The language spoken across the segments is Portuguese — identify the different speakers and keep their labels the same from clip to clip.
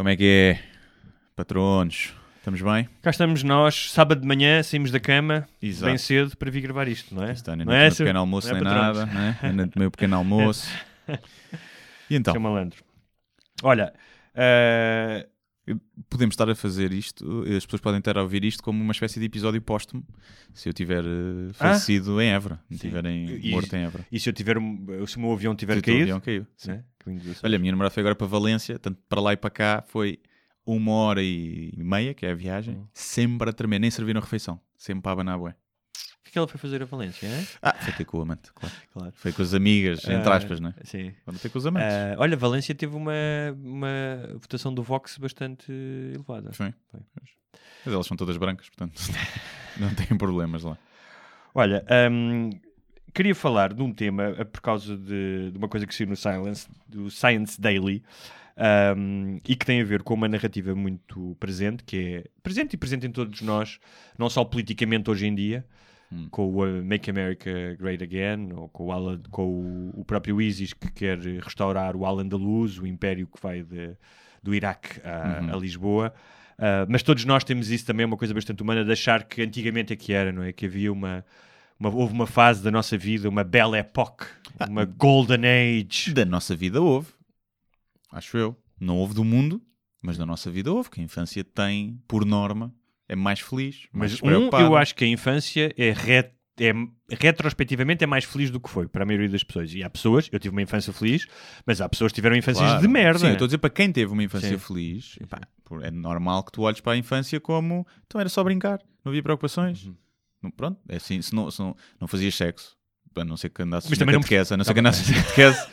Speaker 1: Como é que é, patronos? Estamos bem?
Speaker 2: Cá estamos nós, sábado de manhã, saímos da cama
Speaker 1: Exato.
Speaker 2: bem cedo para vir gravar isto, não é?
Speaker 1: Está, nem
Speaker 2: não
Speaker 1: não
Speaker 2: é
Speaker 1: é pequeno almoço
Speaker 2: Não é,
Speaker 1: nem nada, né? ainda tomei o pequeno almoço. E então,
Speaker 2: Seu malandro. Olha, eh,
Speaker 1: podemos estar a fazer isto, as pessoas podem estar a ouvir isto como uma espécie de episódio póstumo, se eu tiver eh, falecido em Évora,
Speaker 2: Sim.
Speaker 1: tiverem morto em Évora.
Speaker 2: e se eu tiver se o meu avião tiver
Speaker 1: Se o
Speaker 2: caído?
Speaker 1: avião caiu. sim.
Speaker 2: né?
Speaker 1: Olha, a minha namorada foi agora para Valência, tanto para lá e para cá foi uma hora e meia, que é a viagem,
Speaker 2: Hum.
Speaker 1: sempre a tremer, nem serviram refeição, sempre para abanar bué.
Speaker 2: O que é que ela foi fazer a Valência? é?
Speaker 1: Ah, foi ter com o amante, claro.
Speaker 2: Claro.
Speaker 1: Foi com as amigas, entre
Speaker 2: Ah,
Speaker 1: aspas, né?
Speaker 2: Sim.
Speaker 1: Quando ter com os amantes.
Speaker 2: Eh, olha, Valência teve uma, uma votação do Vox bastante elevada.
Speaker 1: Foi.
Speaker 2: foi.
Speaker 1: Mas elas são todas brancas, portanto não têm problemas lá.
Speaker 2: Olha, hum, queria falar de um tema eh, por causa de, de uma coisa que saiu no Silence, do Science Daily hum, e que tem a ver com uma narrativa muito presente, que é presente e presente em todos nós, não só politicamente hoje em dia,
Speaker 1: Hum.
Speaker 2: com o uh, Make America Great Again, ou com o, Al- com o, o próprio ISIS que quer restaurar o Al-Andalus, o império que vai de- do Iraque a,
Speaker 1: Uhum.
Speaker 2: a Lisboa. Uh, mas todos nós temos isso também, é uma coisa bastante humana, de achar que antigamente é que era, não é? Que havia uma, uma- houve uma fase da nossa vida, uma belle époque,
Speaker 1: Ah.
Speaker 2: uma golden age.
Speaker 1: Da nossa vida houve, acho eu. Não houve do mundo, mas da nossa vida houve, que a infância tem, por norma, é mais feliz, mais
Speaker 2: Mas um, eu acho que a infância é, re- é retrospectivamente é mais feliz do que foi para a maioria das pessoas. E há pessoas, eu tive uma infância feliz, mas há pessoas que tiveram infâncias
Speaker 1: Claro.
Speaker 2: de merda.
Speaker 1: Sim, eu estou a dizer para quem teve uma infância
Speaker 2: Sim.
Speaker 1: feliz, pá, é normal que tu olhes para a infância como então era só brincar, não havia preocupações.
Speaker 2: Uhum.
Speaker 1: Não, pronto, é assim, se não, se não, não fazias sexo, a não ser que andasses
Speaker 2: Mas
Speaker 1: na
Speaker 2: também não-
Speaker 1: catequese, a não ser que
Speaker 2: bem.
Speaker 1: andasses na catequese,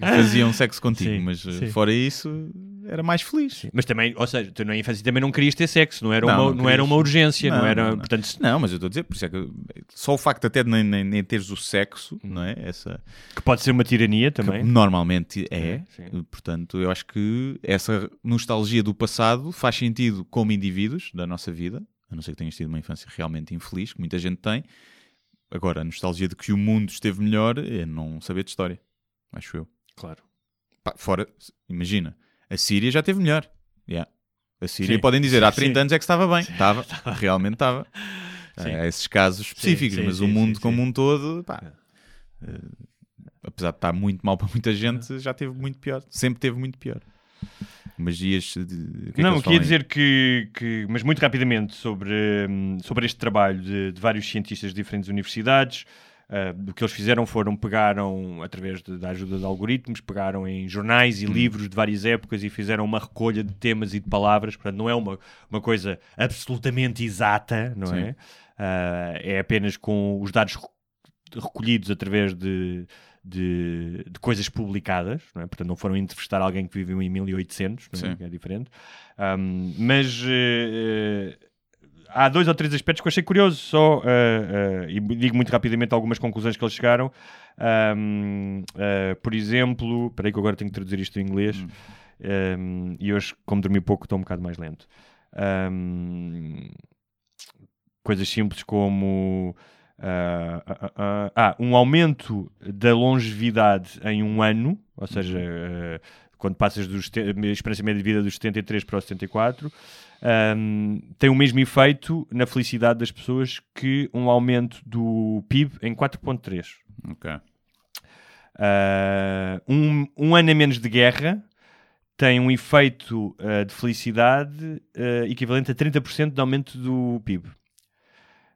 Speaker 1: faziam sexo contigo,
Speaker 2: Sim,
Speaker 1: mas eh,
Speaker 2: sim.
Speaker 1: fora isso, era mais feliz.
Speaker 2: Sim. Mas também, ou seja, tu na infância também não querias ter sexo, não era,
Speaker 1: Não,
Speaker 2: uma,
Speaker 1: não
Speaker 2: não era uma urgência, não,
Speaker 1: Não,
Speaker 2: era,
Speaker 1: não,
Speaker 2: portanto, se-
Speaker 1: Não, mas eu estou a dizer, por isso é que só o facto até de nem, nem, nem teres o sexo,
Speaker 2: Hum.
Speaker 1: não é? Essa,
Speaker 2: que pode ser uma tirania também.
Speaker 1: normalmente é,
Speaker 2: Sim.
Speaker 1: portanto, eu acho que essa nostalgia do passado faz sentido como indivíduos da nossa vida, a não ser que tenhas tido uma infância realmente infeliz, que muita gente tem. Agora, a nostalgia de que o mundo esteve melhor é não saber de história, acho eu.
Speaker 2: Claro.
Speaker 1: Pá, fora, imagina, a Síria já teve melhor. Yeah. A Síria
Speaker 2: Sim.
Speaker 1: podem dizer, há
Speaker 2: Sim,
Speaker 1: 30
Speaker 2: sim.
Speaker 1: anos é que estava bem. Estava, realmente estava. Há esses casos específicos, mas o mundo como um todo, pá,
Speaker 2: É.
Speaker 1: eh, apesar de estar muito mal para muita gente, já teve muito pior. Sempre teve muito pior. Magias de. que é que
Speaker 2: não,
Speaker 1: eles
Speaker 2: eu queria dizer que, que, mas muito rapidamente, sobre, hum, sobre este trabalho de, de vários cientistas de diferentes universidades. ah, o que eles fizeram foram, pegaram, através de- da ajuda de algoritmos, pegaram em jornais
Speaker 1: Hum.
Speaker 2: e livros de várias épocas e fizeram uma recolha de temas e de palavras. Portanto, não é uma, uma coisa absolutamente exata, não
Speaker 1: Sim.
Speaker 2: é? Ah, é apenas com os dados reco- recolhidos através de, de, de coisas publicadas, não é? portanto não foram entrevistar alguém que viveu em 1800, não é? É diferente. Ahm, mas eh, há dois ou três aspectos que eu achei curioso, só, eh, eh, e digo muito rapidamente algumas conclusões que eles chegaram. Eh, por exemplo, espera aí que eu agora tenho que traduzir isto em inglês,
Speaker 1: Hum.
Speaker 2: Ahm, e hoje, como dormi pouco, estou um bocado mais lento. Coisas simples como ah, ah, um aumento da longevidade em um ano, ou seja, quando passas dos a experiência média de vida dos 73 para os 74, ahm, tem o mesmo efeito na felicidade das pessoas que um aumento do PIB em 4.3.
Speaker 1: Ok.
Speaker 2: Ah, um, um ano a menos de guerra tem um efeito ah, de felicidade ah, equivalente a 30% de aumento do PIB.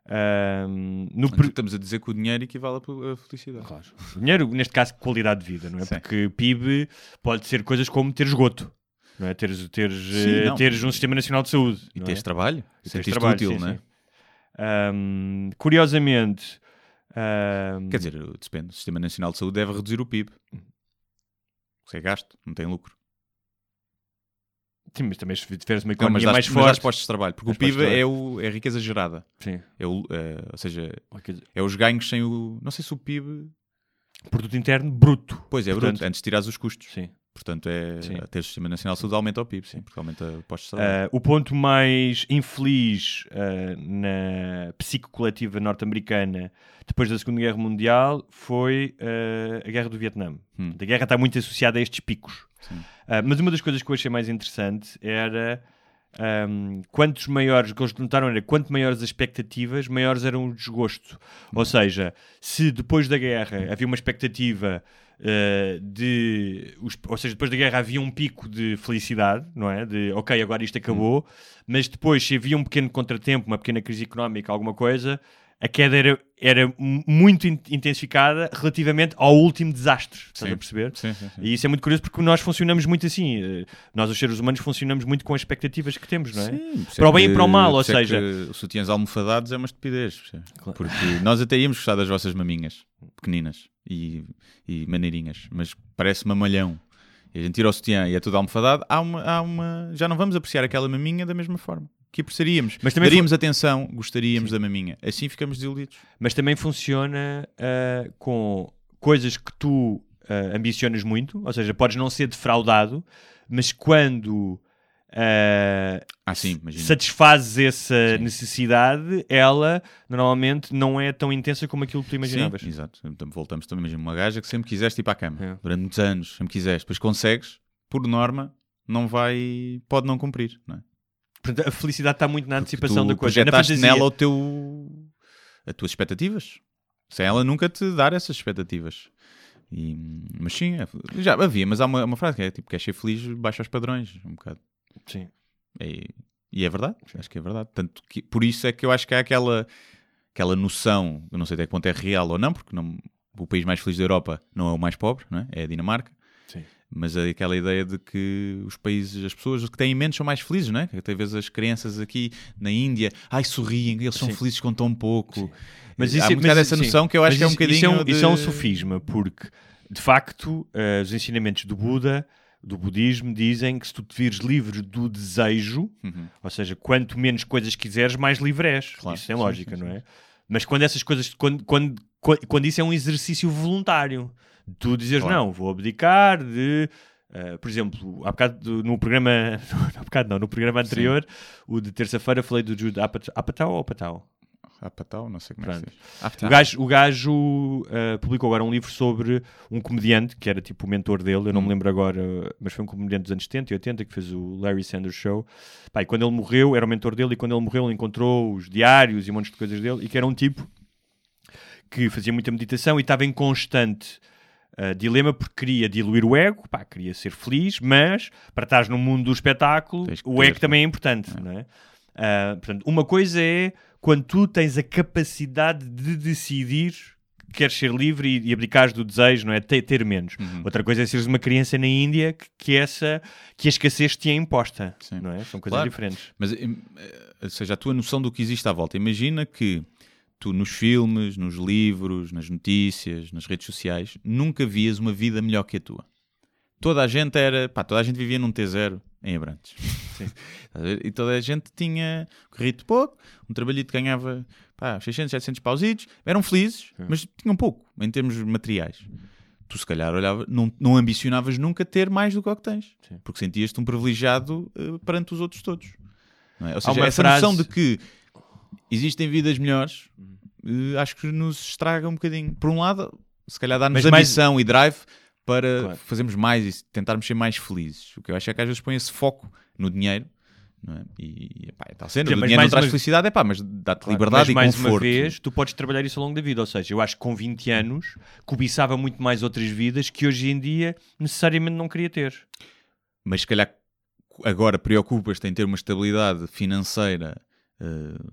Speaker 2: Ah, no per-
Speaker 1: Estamos a dizer que o dinheiro equivale a felicidade.
Speaker 2: Claro. Dinheiro, neste caso, qualidade de vida, não é?
Speaker 1: Sim.
Speaker 2: Porque PIB pode ser coisas como ter esgoto, não é? Teres, teres,
Speaker 1: Sim,
Speaker 2: eh,
Speaker 1: não.
Speaker 2: teres um sistema nacional de saúde.
Speaker 1: E tens
Speaker 2: é?
Speaker 1: trabalho?
Speaker 2: E teres trabalho,
Speaker 1: útil,
Speaker 2: sim,
Speaker 1: não é?
Speaker 2: Ahm, curiosamente, ahm,
Speaker 1: Quer dizer, depende. O Sistema Nacional de Saúde deve reduzir o PIB. Se é gasto, não tem lucro.
Speaker 2: Sim, mas também se tiveres uma
Speaker 1: Não, mas
Speaker 2: economia
Speaker 1: dás,
Speaker 2: mais
Speaker 1: mas dás
Speaker 2: forte.
Speaker 1: postos de trabalho. Porque o PIB é, o, é a riqueza gerada.
Speaker 2: Sim.
Speaker 1: É o, é, ou seja, é os ganhos sem o. Não sei se o PIB.
Speaker 2: Produto interno bruto.
Speaker 1: Pois é,
Speaker 2: Portanto-
Speaker 1: bruto. Antes de tirares os custos.
Speaker 2: Sim.
Speaker 1: Portanto, é
Speaker 2: Sim.
Speaker 1: ter o Sistema Nacional de Saúde aumenta o PIB, sim, porque aumenta postos de saúde.
Speaker 2: Uh, o ponto mais infeliz uh, na psique coletiva norte-americana depois da Segunda Guerra Mundial foi uh, a Guerra do Vietnã.
Speaker 1: Hum.
Speaker 2: A guerra está muito associada a estes picos. Mas uma das coisas que eu achei mais interessante era um, quantos maiores, o que eles notaram era quanto maiores as expectativas, maiores eram o desgosto. Ou seja, se depois da guerra havia uma expectativa uh, de. Os, ou seja, depois da guerra havia um pico de felicidade, não é? De ok, agora isto acabou, mas depois, se havia um pequeno contratempo, uma pequena crise económica, alguma coisa, a queda era, era muito in- intensificada relativamente ao último desastre. Estás
Speaker 1: Sim.
Speaker 2: a perceber?
Speaker 1: Sim, sim, sim.
Speaker 2: E isso é muito curioso porque nós funcionamos muito assim. eh, Nós, os seres humanos, funcionamos muito com as expectativas que temos, não é?
Speaker 1: Sim, isso
Speaker 2: Para o bem e
Speaker 1: que-
Speaker 2: para o mal, ou
Speaker 1: é
Speaker 2: seja-
Speaker 1: que sutiãs almofadados é uma estupidez.
Speaker 2: Claro.
Speaker 1: Porque nós até íamos gostar das vossas maminhas pequeninas e, e maneirinhas, mas parece mamalhão. E a gente tira o sutiã e é tudo almofadado. Há uma, há uma... Já não vamos apreciar aquela maminha da mesma forma. Que apreciaríamos.
Speaker 2: Mas também
Speaker 1: Daríamos atenção, gostaríamos da maminha. Assim ficamos desiludidos.
Speaker 2: Mas também funciona ah, com coisas que tu ah, ambicionas muito, ou seja, podes não ser defraudado, mas quando ah,
Speaker 1: Ah, sim,
Speaker 2: satisfazes essa
Speaker 1: Sim.
Speaker 2: necessidade, ela normalmente não é tão intensa como aquilo que tu imaginavas.
Speaker 1: Sim, exato. Então voltamos também. Imagina uma gaja que sempre quiseste ir para a cama.
Speaker 2: É.
Speaker 1: Durante muitos anos, sempre quiseste. Depois consegues, por norma, não vai... Pode não cumprir, não é?
Speaker 2: Portanto, a felicidade está muito na antecipação
Speaker 1: tu
Speaker 2: da coisa. Na
Speaker 1: projetaste
Speaker 2: fantasia.
Speaker 1: nela o teu, as tuas expectativas. Sem ela nunca te dar essas expectativas. E, mas sim, é- já havia, mas há uma, uma frase que é tipo: quer ser feliz, baixa os padrões. Um bocado.
Speaker 2: Sim.
Speaker 1: E, e é verdade, acho que é verdade. Tanto que, por isso é que eu acho que há aquela, aquela noção, eu não sei até que ponto é real ou não, porque não, o país mais feliz da Europa não é o mais pobre, não é? é a Dinamarca.
Speaker 2: Sim.
Speaker 1: Mas é aquela ideia de que os países, as pessoas que têm menos são mais felizes, não é? Até vezes as crianças aqui na Índia, ai, sorriem, eles são
Speaker 2: Sim.
Speaker 1: felizes com tão pouco.
Speaker 2: Mas
Speaker 1: Há
Speaker 2: isso,
Speaker 1: um
Speaker 2: mas
Speaker 1: essa
Speaker 2: sim.
Speaker 1: noção que eu acho
Speaker 2: Mas
Speaker 1: que é um
Speaker 2: isso-
Speaker 1: bocadinho.
Speaker 2: Isso é um,
Speaker 1: de...
Speaker 2: isso é um sofisma, porque de facto eh, os ensinamentos do Buda, do budismo, dizem que se tu te vires livre do desejo,
Speaker 1: Uhum.
Speaker 2: ou seja, quanto menos coisas quiseres, mais livre és.
Speaker 1: Claro,
Speaker 2: Isso tem
Speaker 1: sim,
Speaker 2: lógica,
Speaker 1: sim,
Speaker 2: não
Speaker 1: sim.
Speaker 2: é? Mas quando essas coisas, quando, quando, quando, quando isso é um exercício voluntário, tu dizes
Speaker 1: Claro.
Speaker 2: não, vou abdicar de. eh, por exemplo, há bocado no programa, há bocado não, no programa anterior, o de terça-feira, falei do Jude Apatow, ou Apatow?
Speaker 1: Apatow, não sei como é que se
Speaker 2: Pronto.
Speaker 1: diz.
Speaker 2: O gajo, o gajo uh, publicou agora um livro sobre um comediante que era tipo o mentor dele, eu não me
Speaker 1: Hum.
Speaker 2: lembro agora, mas foi um comediante dos anos 70 e 80 que fez o Larry Sanders Show. Pá, e quando ele morreu, era o mentor dele, e quando ele morreu, ele encontrou os diários e um monte de coisas dele, e que era um tipo que fazia muita meditação e estava em constante. Uh, dilema porque queria diluir o ego, pá, queria ser feliz, mas para estares no mundo do espetáculo, o
Speaker 1: ter,
Speaker 2: ego também é importante, não é? Uh, portanto, uma coisa é quando tu tens a capacidade de decidir que queres ser livre e, e abdicares do desejo, não é? Ter, ter menos.
Speaker 1: Uhum.
Speaker 2: Outra coisa é seres uma criança na Índia que, que essa que a escassez te é imposta,
Speaker 1: Sim.
Speaker 2: não é? São coisas
Speaker 1: Claro.
Speaker 2: diferentes.
Speaker 1: Mas, eh, ou seja, a tua noção do que existe à volta. Imagina que tu nos filmes, nos livros, nas notícias, nas redes sociais, nunca vias uma vida melhor que a tua. Toda a gente era, pá, toda a gente vivia num T0 em Abrantes. E toda a gente tinha corrido pouco, um trabalhito que ganhava pá, 600, 700 pausitos, eram felizes, mas tinham pouco em termos materiais. Tu se calhar olhava, não, não ambicionavas nunca ter mais do que o que tens,
Speaker 2: Sim.
Speaker 1: porque sentias-te um privilegiado eh, perante os outros todos. Não é? Ou seja, essa
Speaker 2: frase-
Speaker 1: noção de que existem vidas melhores, eh, acho que nos estraga um bocadinho. Por um lado, se calhar dá-nos
Speaker 2: Mas mais-
Speaker 1: ambição e drive para
Speaker 2: Claro.
Speaker 1: fazermos mais e tentarmos ser mais felizes. O que eu acho é que às vezes põe esse foco no dinheiro. É? E tal cena,
Speaker 2: Sim,
Speaker 1: o dinheiro não traz
Speaker 2: uma-
Speaker 1: felicidade, é pá, mas dá-te
Speaker 2: Claro,
Speaker 1: liberdade
Speaker 2: mas
Speaker 1: e
Speaker 2: mais
Speaker 1: conforto.
Speaker 2: uma vez, tu podes trabalhar isso ao longo da vida. Ou seja, eu acho que com 20 anos cobiçava muito mais outras vidas que hoje em dia necessariamente não queria ter.
Speaker 1: Mas se calhar agora preocupas-te em ter uma estabilidade financeira eh,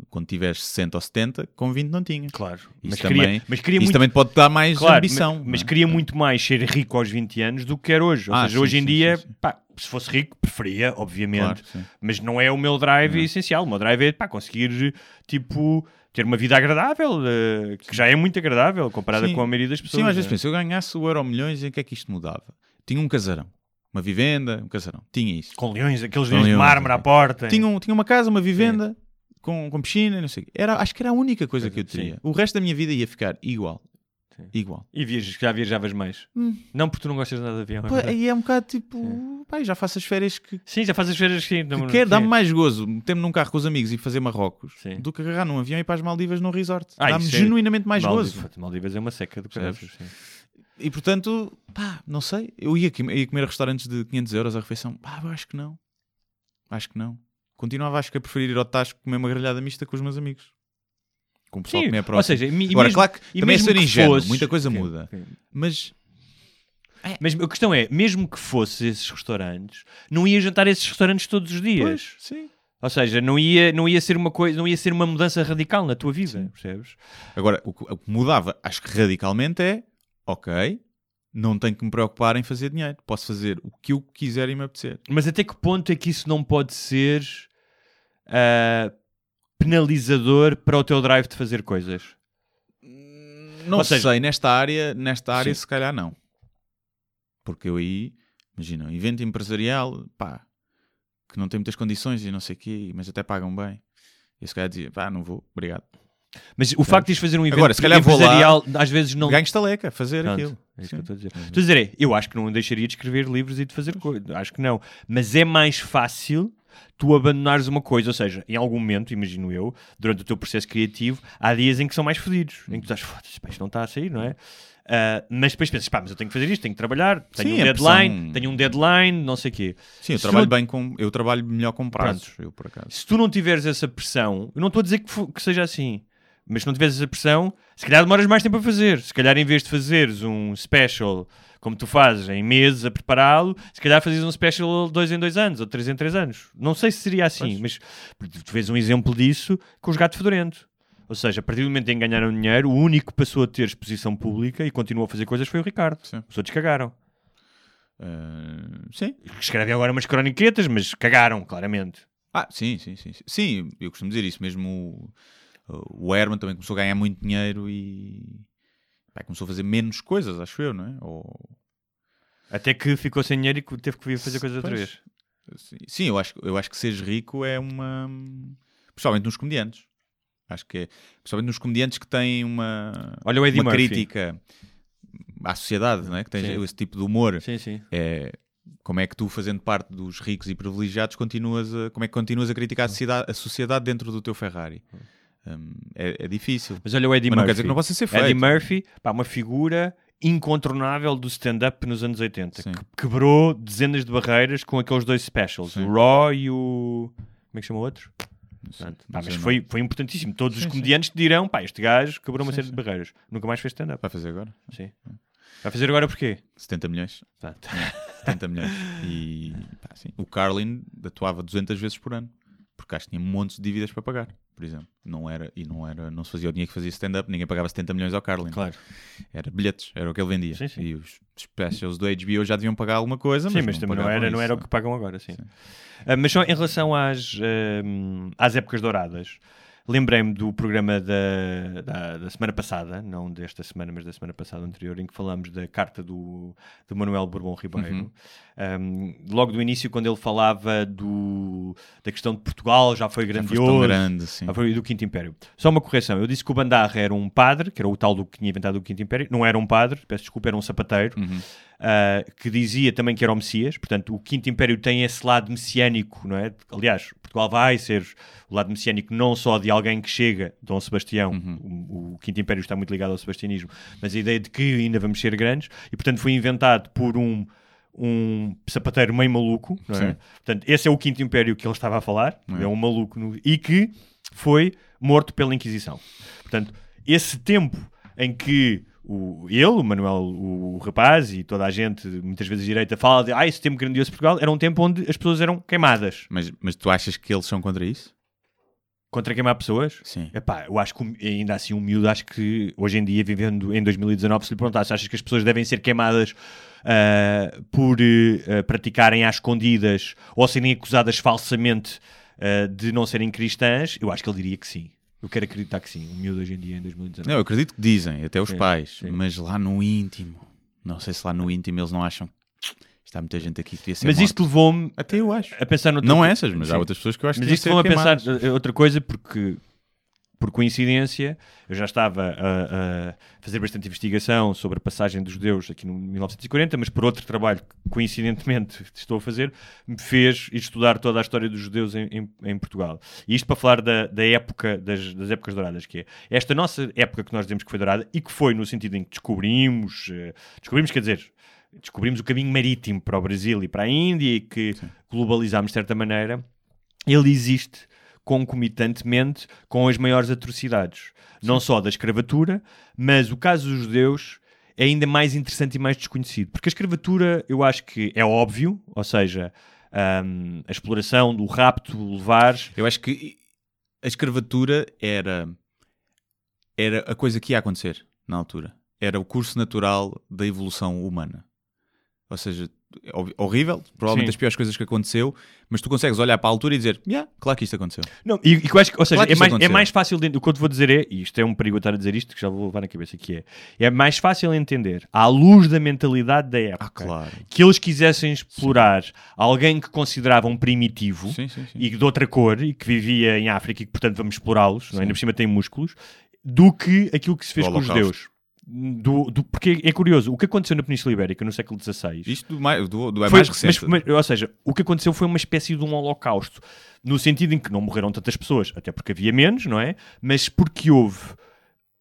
Speaker 1: quando tiveres 60 ou 70, com 20 não tinhas.
Speaker 2: Claro.
Speaker 1: Isso
Speaker 2: Mas
Speaker 1: também-
Speaker 2: queria, mas queria
Speaker 1: Isso
Speaker 2: muito
Speaker 1: também pode dar mais
Speaker 2: Claro,
Speaker 1: ambição.
Speaker 2: Mas, mas
Speaker 1: não é?
Speaker 2: queria muito mais ser rico aos 20 anos do que quer hoje. Ou
Speaker 1: Ah,
Speaker 2: seja,
Speaker 1: sim,
Speaker 2: hoje em
Speaker 1: sim,
Speaker 2: dia,
Speaker 1: sim,
Speaker 2: pá, se fosse rico, preferia, obviamente.
Speaker 1: Claro.
Speaker 2: Mas não é o meu drive essencial. O meu drive é pá, conseguir, tipo, ter uma vida agradável, eh, que já é muito agradável comparada com a maioria das pessoas.
Speaker 1: Sim, às vezes
Speaker 2: né?
Speaker 1: penso, se eu ganhasse o euro milhões, em que é que isto mudava? Tinha um casarão, uma vivenda, um casarão. Tinha isso.
Speaker 2: Com leões, aqueles leões de mármore à porta.
Speaker 1: Tinha, um- tinha uma casa, uma vivenda, com, com piscina, não sei. Era, acho que era a única coisa que eu
Speaker 2: Sim.
Speaker 1: teria. O resto da minha vida ia ficar igual.
Speaker 2: Sim.
Speaker 1: igual.
Speaker 2: E viajas, já viajavas mais?
Speaker 1: Hum.
Speaker 2: Não porque tu não gostas nada de avião. é
Speaker 1: aí é um bocado tipo, pá, já faço as férias que,
Speaker 2: Sim, já fazes as férias sim.
Speaker 1: que
Speaker 2: não-
Speaker 1: quero, dá-me
Speaker 2: sim.
Speaker 1: mais gozo meter-me num carro com os amigos e fazer Marrocos
Speaker 2: Sim.
Speaker 1: do que agarrar num avião e ir para as Maldivas num resort.
Speaker 2: Ah,
Speaker 1: dá-me
Speaker 2: é-
Speaker 1: genuinamente mais
Speaker 2: Maldivas,
Speaker 1: gozo.
Speaker 2: Maldivas é uma seca do caralho. Sim.
Speaker 1: E portanto, pá, não sei. Eu ia, ia comer a restaurantes de 500 euros a refeição. Pá, eu acho que não. Acho que não. Continuava, acho que a preferir ir ao Tasco comer uma grelhada mista com os meus amigos. Com o pessoal
Speaker 2: Sim,
Speaker 1: que me é
Speaker 2: ou
Speaker 1: próximo.
Speaker 2: seja, e
Speaker 1: Agora,
Speaker 2: mesmo-
Speaker 1: claro que
Speaker 2: e
Speaker 1: também é ser ingênuo,
Speaker 2: fosses-
Speaker 1: muita coisa
Speaker 2: Sim,
Speaker 1: muda.
Speaker 2: sim.
Speaker 1: Mas
Speaker 2: Mas a questão é, mesmo que fosse esses restaurantes, não ia jantar a esses restaurantes todos os dias.
Speaker 1: Pois, sim.
Speaker 2: Ou seja, não ia, não ia ser uma coisa, não ia ser uma mudança radical na tua vida,
Speaker 1: Sim.
Speaker 2: percebes?
Speaker 1: Agora, o que, o que mudava, acho que radicalmente é, ok, não tenho que me preocupar em fazer dinheiro. Posso fazer o que eu quiser e me apetecer.
Speaker 2: Mas até que ponto é que isso não pode ser ah, penalizador para o teu drive de fazer coisas?
Speaker 1: Não
Speaker 2: Ou seja-
Speaker 1: sei, nesta área, nesta área
Speaker 2: Sim.
Speaker 1: se calhar não. Porque eu aí, imagina, um evento empresarial, pá, que não tem muitas condições e não sei o quê, mas até pagam bem. E se calhar dizia, pá, não vou, obrigado.
Speaker 2: Mas o facto de fazer um evento
Speaker 1: Agora, se calhar vou lá-
Speaker 2: empresarial às vezes não...
Speaker 1: Ganho estaleca fazer
Speaker 2: Pronto,
Speaker 1: aquilo.
Speaker 2: É isso que eu estou a dizer. Estou a dizer, é, eu acho que não deixaria de escrever livros e de fazer coisas. Acho que não. Mas é mais fácil tu abandonares uma coisa. Ou seja, em algum momento, imagino eu, durante o teu processo criativo, há dias em que são mais fodidos. Em que tu estás, foda-se, isto não está a sair, não é? Ah, mas depois pensas, pá, mas eu tenho que fazer isto, tenho que trabalhar, tenho
Speaker 1: Sim,
Speaker 2: um
Speaker 1: a
Speaker 2: deadline,
Speaker 1: pressão-
Speaker 2: tenho um deadline, não sei o quê.
Speaker 1: Sim, eu
Speaker 2: Se
Speaker 1: trabalho
Speaker 2: não-
Speaker 1: bem com, eu trabalho melhor com prazos, eu por acaso.
Speaker 2: Se tu não tiveres essa pressão, eu não estou a dizer que, que seja assim, mas se não tiveres essa pressão, se calhar demoras mais tempo a fazer. Se calhar em vez de fazeres um special como tu fazes em meses a prepará-lo, se calhar fazias um special dois em dois anos ou três em três anos. Não sei se seria assim, mas tu vês um exemplo disso com os gatos fedorentos. Ou seja, a partir do momento em que ganharam dinheiro, o único que passou a ter exposição pública e continuou a fazer coisas foi o Ricardo.
Speaker 1: Sim.
Speaker 2: Os outros cagaram.
Speaker 1: Ah, sim.
Speaker 2: Escreve agora umas croniquetas, mas cagaram, claramente.
Speaker 1: Ah, sim, sim, sim. sim. Sim, eu costumo dizer isso. Mesmo o, o Herman também começou a ganhar muito dinheiro e pá, começou a fazer menos coisas, acho eu, não é? Ou,
Speaker 2: Até que ficou sem dinheiro e teve que vir fazer coisas outra vez.
Speaker 1: Sim, sim, eu acho, eu acho que seres rico é uma. Principalmente nos comediantes. Acho que é. Principalmente nos comediantes que têm uma,
Speaker 2: Olha o Eddie
Speaker 1: uma
Speaker 2: Murphy.
Speaker 1: crítica à sociedade, não é? Que tens
Speaker 2: Sim.
Speaker 1: esse tipo de humor.
Speaker 2: Sim, sim.
Speaker 1: É, como é que tu, fazendo parte dos ricos e privilegiados, continuas a, como é que continuas a criticar a sociedade, a sociedade dentro do teu Ferrari? Hum, é, é difícil.
Speaker 2: Mas olha o Eddie
Speaker 1: Mas não
Speaker 2: Murphy.
Speaker 1: quer dizer que não possa ser feito.
Speaker 2: Eddie Murphy, pá, uma figura incontornável do stand-up nos anos 80.
Speaker 1: Sim.
Speaker 2: Que quebrou dezenas de barreiras com aqueles dois specials.
Speaker 1: Sim.
Speaker 2: O Raw e o... Como é que chama o outro?
Speaker 1: Não
Speaker 2: Pá, mas foi, foi importantíssimo. Todos os comediantes te dirão, pá, este gajo quebrou uma série de barreiras. Nunca mais fez stand-up.
Speaker 1: Vai fazer agora?
Speaker 2: Sim. Vai fazer agora porquê?
Speaker 1: 70 milhões.
Speaker 2: Pronto.
Speaker 1: 70 milhões. E pá, o Carlin atuava 200 vezes por ano. Porque acho que tinha montes de dívidas para pagar, por exemplo. Não era, e não era, não se fazia o dinheiro que fazia stand-up, ninguém pagava 70 milhões ao Carlin.
Speaker 2: Claro.
Speaker 1: Era bilhetes, era o que ele vendia.
Speaker 2: Sim, sim.
Speaker 1: E os specials do HBO já deviam pagar alguma coisa,
Speaker 2: Sim, mas, também não era, não
Speaker 1: isso,
Speaker 2: era o que pagam agora, sim. Ah, mas só em relação às, ahm, às épocas douradas, lembrei-me do programa da, da, da semana passada, não desta semana, mas da semana passada anterior, em que falámos da carta do, do Manuel Bourbon Ribeiro.
Speaker 1: Uhum.
Speaker 2: Ahm, logo do início, quando ele falava do, da questão de Portugal, já foi
Speaker 1: Já
Speaker 2: grandioso.
Speaker 1: tão grande, sim.
Speaker 2: Ah, foi do Quinto Império. Só uma correção. Eu disse que o Bandarra era um padre, que era o tal do que tinha inventado o Quinto Império. Não era um padre, peço desculpa, era um sapateiro.
Speaker 1: Uhum.
Speaker 2: Uh, que dizia também que era o Messias, portanto, o Quinto Império tem esse lado messiânico, não é? Aliás, Portugal vai ser o lado messiânico não só de alguém que chega, Dom Sebastião,
Speaker 1: Uhum.
Speaker 2: o, o Quinto Império está muito ligado ao sebastianismo, mas a ideia de que ainda vamos ser grandes, e portanto foi inventado por um, um sapateiro meio maluco, não é?
Speaker 1: Sim.
Speaker 2: Portanto, esse é o Quinto Império que ele estava a falar,
Speaker 1: É.
Speaker 2: é um maluco, no- e que foi morto pela Inquisição. Portanto, esse tempo em que o, ele, o Manuel, o, rapaz e toda a gente, muitas vezes direita, fala de ah, esse tempo grandioso de Portugal, era um tempo onde as pessoas eram queimadas.
Speaker 1: Mas, mas tu achas que eles são contra isso?
Speaker 2: Contra queimar pessoas?
Speaker 1: Sim.
Speaker 2: Epá, eu acho que ainda assim um miúdo, acho que hoje em dia, vivendo em 2019, se lhe perguntasse, achas que as pessoas devem ser queimadas ah, por eh, praticarem às escondidas ou serem acusadas falsamente ah, de não serem cristãs, eu acho que ele diria que sim. Eu quero acreditar que sim. Um miúdo hoje em dia, em 2019.
Speaker 1: Não, eu acredito que dizem, até os pais,
Speaker 2: sim.
Speaker 1: mas lá no íntimo, não sei se lá no íntimo eles não acham está muita gente aqui que devia ser
Speaker 2: Mas
Speaker 1: morta."
Speaker 2: isto levou-me
Speaker 1: Até eu acho.
Speaker 2: a pensar noutra
Speaker 1: Não essas, mas há
Speaker 2: Sim.
Speaker 1: outras pessoas que eu acho que
Speaker 2: Mas isto levou-me a pensar
Speaker 1: queimadas.
Speaker 2: eh, outra coisa, porque por coincidência, eu já estava a, a fazer bastante investigação sobre a passagem dos judeus aqui no 1940, mas por outro trabalho que coincidentemente estou a fazer, me fez estudar toda a história dos judeus em, em, em Portugal. E isto para falar da, da época, das, das, épocas douradas, que é esta nossa época que nós dizemos que foi dourada e que foi no sentido em que descobrimos, uh, descobrimos, quer dizer, descobrimos o caminho marítimo para o Brasil e para a Índia e que Sim. globalizámos de certa maneira, ele existe concomitantemente com as maiores atrocidades. Sim. Não só da escravatura, mas o caso dos judeus é ainda mais interessante e mais desconhecido. Porque a escravatura, eu acho que é óbvio, ou seja, um, a exploração do rapto, levar.
Speaker 1: Eu acho que a escravatura era, era a coisa que ia acontecer na altura. Era o curso natural da evolução humana. Ou seja, horrível, provavelmente Sim. das piores coisas que aconteceu, mas tu consegues olhar para a altura e dizer, yeah, claro que isto aconteceu.
Speaker 2: Não, e, e eu acho que, ou seja, claro é, mais, é mais fácil, de, o que eu te vou dizer é, e isto é um perigo estar a dizer isto, que já vou levar na cabeça, que é, é mais fácil entender, à luz da mentalidade da época,
Speaker 1: ah, claro.
Speaker 2: que eles quisessem explorar sim. alguém que consideravam primitivo
Speaker 1: sim, sim,
Speaker 2: e de outra cor, e que vivia em África e que, portanto, vamos explorá-los, é? ainda por cima tem músculos, do que aquilo que se fez com os judeus do, do, porque é curioso, o que aconteceu na Península Ibérica no século XVI.
Speaker 1: Isto do, mais, do, do é foi, mais recente.
Speaker 2: Mas, mas, ou seja, o que aconteceu foi uma espécie de um holocausto, no sentido em que não morreram tantas pessoas, até porque havia menos, não é? Mas porque houve,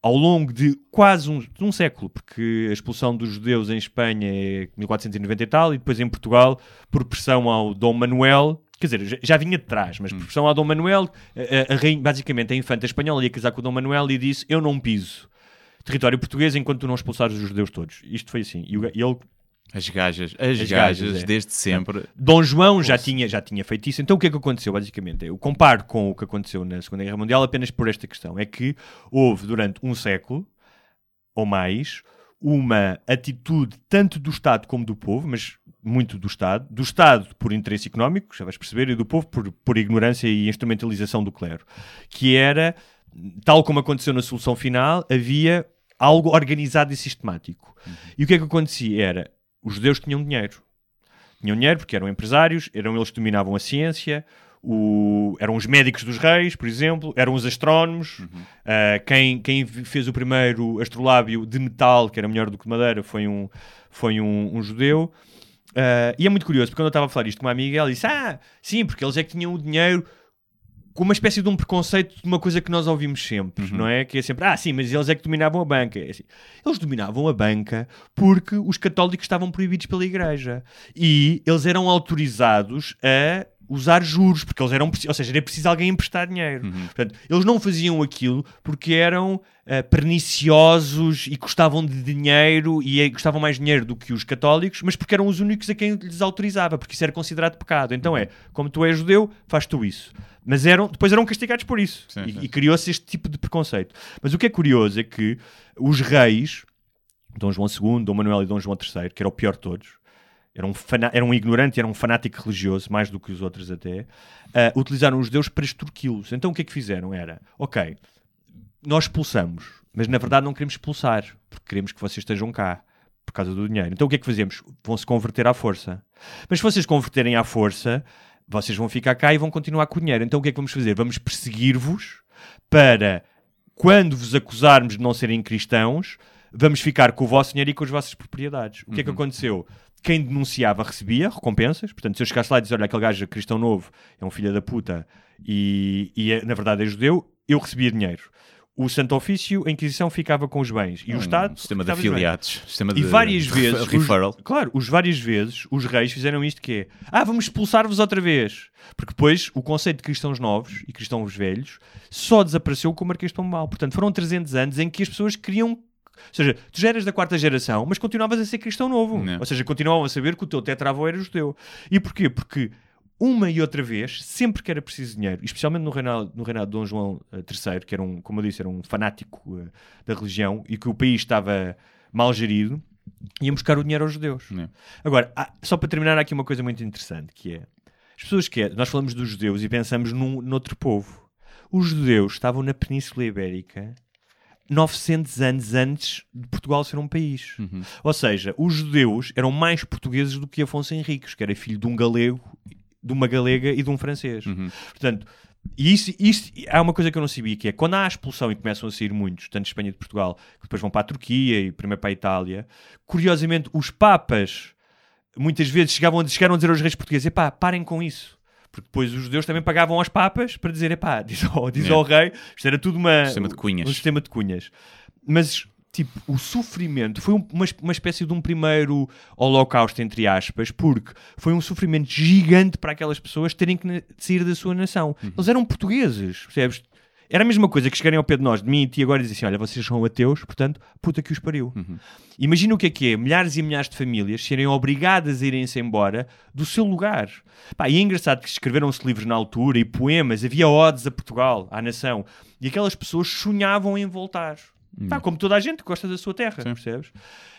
Speaker 2: ao longo de quase um, um século, porque a expulsão dos judeus em Espanha é 1490 e tal, e depois em Portugal, por pressão ao Dom Manuel, quer dizer, já, vinha de trás, mas por hum. pressão ao Dom Manuel, a, a, a basicamente a infanta espanhola ia casar com o Dom Manuel e disse: Eu não piso território português enquanto tu não expulsares os judeus todos. Isto foi assim. E ele
Speaker 1: as gajas, as, as gajas, gajas é. desde sempre.
Speaker 2: Dom João já tinha, já tinha feito isso. Então o que é que aconteceu, basicamente? Eu comparo com o que aconteceu na Segunda Guerra Mundial apenas por esta questão. É que houve, durante um século ou mais, uma atitude tanto do Estado como do povo, mas muito do Estado, do Estado por interesse económico, já vais perceber, e do povo por, por ignorância e instrumentalização do clero, que era, tal como aconteceu na solução final, havia algo organizado e sistemático. Uhum. E o que é que acontecia? Era, os judeus tinham dinheiro. Tinham dinheiro porque eram empresários, eram eles que dominavam a ciência, o, eram os médicos dos reis, por exemplo, eram os astrónomos. Uhum. Uh, quem, quem fez o primeiro astrolábio de metal, que era melhor do que de madeira, foi um, foi um, um judeu. Uh, e é muito curioso, porque quando eu estava a falar isto com uma amiga, ela disse: Ah, sim, porque eles é que tinham o dinheiro com uma espécie de um preconceito de uma coisa que nós ouvimos sempre, uhum. não é? Que é sempre, ah, sim, mas eles é que dominavam a banca. É assim, eles dominavam a banca porque os católicos estavam proibidos pela igreja e eles eram autorizados a usar juros, porque eles eram, ou seja, era preciso alguém emprestar dinheiro. Uhum. Portanto, eles não faziam aquilo porque eram uh, perniciosos e custavam de dinheiro e custavam mais dinheiro do que os católicos, mas porque eram os únicos a quem lhes autorizava, porque isso era considerado pecado. Então é, como tu és judeu, faz tu isso. Mas eram, depois eram castigados por isso. Sim, e, e criou-se este tipo de preconceito. Mas o que é curioso é que os reis, Dom João II, Dom Manuel e Dom João III, que era o pior de todos, era um, era um ignorante, era um fanático religioso, mais do que os outros até, uh, utilizaram os judeus para extorquí-los. Então o que é que fizeram? Era, ok, nós expulsamos, mas na verdade não queremos expulsar, porque queremos que vocês estejam cá por causa do dinheiro. Então o que é que fazemos? Vão se converter à força. Mas se vocês converterem à força, vocês vão ficar cá e vão continuar com o dinheiro. Então o que é que vamos fazer? Vamos perseguir-vos para, quando vos acusarmos de não serem cristãos, vamos ficar com o vosso dinheiro e com as vossas propriedades. O que uhum. é que uhum. aconteceu? Quem denunciava recebia recompensas. Portanto, se eu chegasse lá e dizer, olha, aquele gajo cristão novo é um filho da puta e, e é, na verdade é judeu, eu recebia dinheiro o Santo Ofício, a Inquisição ficava com os bens e um, o Estado.
Speaker 1: Sistema de afiliados. Sistema
Speaker 2: de e várias vezes. Referral. Os, claro, os várias vezes os reis fizeram isto que é ah, vamos expulsar-vos outra vez. Porque depois o conceito de cristãos novos e cristãos velhos só desapareceu com o Marquês de Pombal. Portanto, foram 300 anos em que as pessoas queriam ou seja, tu já eras da quarta geração, mas continuavas a ser cristão novo. Não. Ou seja, continuavam a saber que o teu tetravô era judeu. E porquê? Porque uma e outra vez, sempre que era preciso dinheiro, especialmente no reinado, no reinado de Dom João III, eh, que era um, como eu disse, era um fanático uh, da religião e que o país estava mal gerido, iam buscar o dinheiro aos judeus. Não. Agora, há, só para terminar, há aqui uma coisa muito interessante, que é, as pessoas que é, nós falamos dos judeus e pensamos num, noutro povo. Os judeus estavam na Península Ibérica 900 anos antes de Portugal ser um país. Uhum. Ou seja, os judeus eram mais portugueses do que Afonso Henriques, que era filho de um galego de uma galega e de um francês. Uhum. Portanto, E isso, isso há uma coisa que eu não sabia, que é quando há a expulsão e começam a sair muitos, tanto de Espanha e de Portugal, que depois vão para a Turquia e primeiro para a Itália, curiosamente, os papas muitas vezes chegavam, a- chegaram a dizer aos reis portugueses: epá, parem com isso. Porque depois os judeus também pagavam aos papas para dizer: epá, diz ao, diz ao rei, isto era tudo uma,
Speaker 1: Sistema de cunhas.
Speaker 2: um sistema de cunhas. Mas, tipo, o sofrimento foi um- uma, uma espécie de um primeiro holocausto, entre aspas, porque foi um sofrimento gigante para aquelas pessoas terem que sair da sua nação.
Speaker 1: Uhum.
Speaker 2: Eles eram portugueses, percebes? Era a mesma coisa que chegarem ao pé de nós, de mim e ti agora e dizem assim, olha, vocês são ateus, portanto, puta que os pariu.
Speaker 1: Uhum.
Speaker 2: Imagina o que é que é milhares e milhares de famílias serem obrigadas a irem-se embora do seu lugar. Pá, e é engraçado que escreveram-se livros na altura e poemas, havia odes a Portugal, à nação, e aquelas pessoas sonhavam em voltar. Pá, como toda a gente que gosta da sua terra,
Speaker 1: Sim.
Speaker 2: percebes?